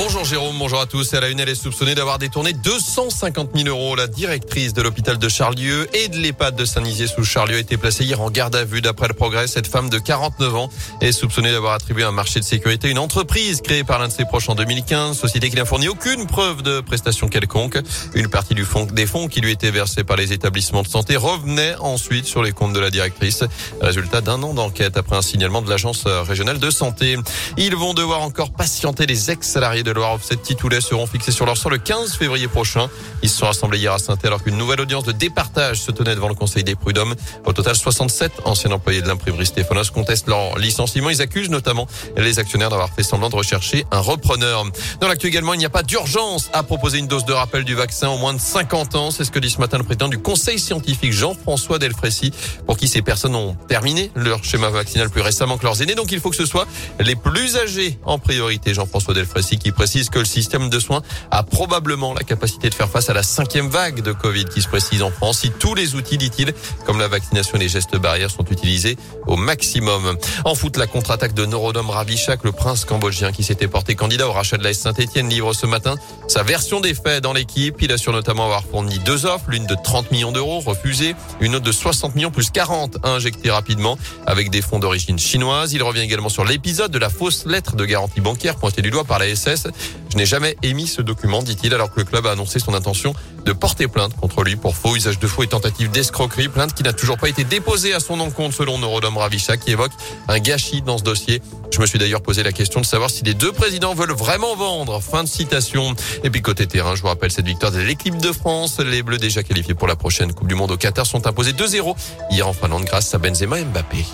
Bonjour Jérôme, bonjour à tous. À la une, elle est soupçonnée d'avoir détourné 250 000 euros. La directrice de l'hôpital de Charlieu et de l'EHPAD de Saint-Nizier sous Charlieu a été placée hier en garde à vue. D'après le progrès, cette femme de 49 ans est soupçonnée d'avoir attribué un marché de sécurité à une entreprise créée par l'un de ses proches en 2015, société qui n'a fourni aucune preuve de prestation quelconque. Une partie du fond, des fonds qui lui étaient versés par les établissements de santé revenait ensuite sur les comptes de la directrice. Résultat d'un an d'enquête après un signalement de l'agence régionale de santé. Ils vont devoir encore patienter les ex-salariés de Loire Offset Titoulet seront fixés sur leur sort le 15 février prochain. Ils se sont rassemblés hier à saint alors qu'une nouvelle audience de départage se tenait devant le Conseil des prud'hommes. Au total, 67 anciens employés de l'imprimerie Stéphanos contestent leur licenciement. Ils accusent notamment les actionnaires d'avoir fait semblant de rechercher un repreneur. Dans l'actu également, il n'y a pas d'urgence à proposer une dose de rappel du vaccin au moins de 50 ans. C'est ce que dit ce matin le président du Conseil scientifique Jean-François Delfrécy, pour qui ces personnes ont terminé leur schéma vaccinal plus récemment que leurs aînés. Donc il faut que ce soit les plus âgés en priorité. Jean-François Delfrécy qui précise que le système de soins a probablement la capacité de faire face à la cinquième vague de Covid qui se précise en France si tous les outils, dit-il, comme la vaccination et les gestes barrières sont utilisés au maximum. En foot, la contre-attaque de Norodom Ravichak, le prince cambodgien qui s'était porté candidat au rachat de la Saint-Etienne, livre ce matin sa version des faits dans l'équipe. Il assure notamment avoir fourni deux offres, l'une de 30 millions d'euros refusée, une autre de 60 millions plus 40 injectée rapidement avec des fonds d'origine chinoise. Il revient également sur l'épisode de la fausse lettre de garantie bancaire pointée du doigt par la SS. Je n'ai jamais émis ce document, dit-il, alors que le club a annoncé son intention de porter plainte contre lui pour faux usage de faux et tentative d'escroquerie. Plainte qui n'a toujours pas été déposée à son encontre selon Neurodom Ravisha qui évoque un gâchis dans ce dossier. Je me suis d'ailleurs posé la question de savoir si les deux présidents veulent vraiment vendre. Fin de citation. Et puis côté terrain, je vous rappelle cette victoire de l'équipe de France. Les Bleus déjà qualifiés pour la prochaine Coupe du Monde au Qatar sont imposés 2-0 hier en Finlande grâce à Benzema et Mbappé.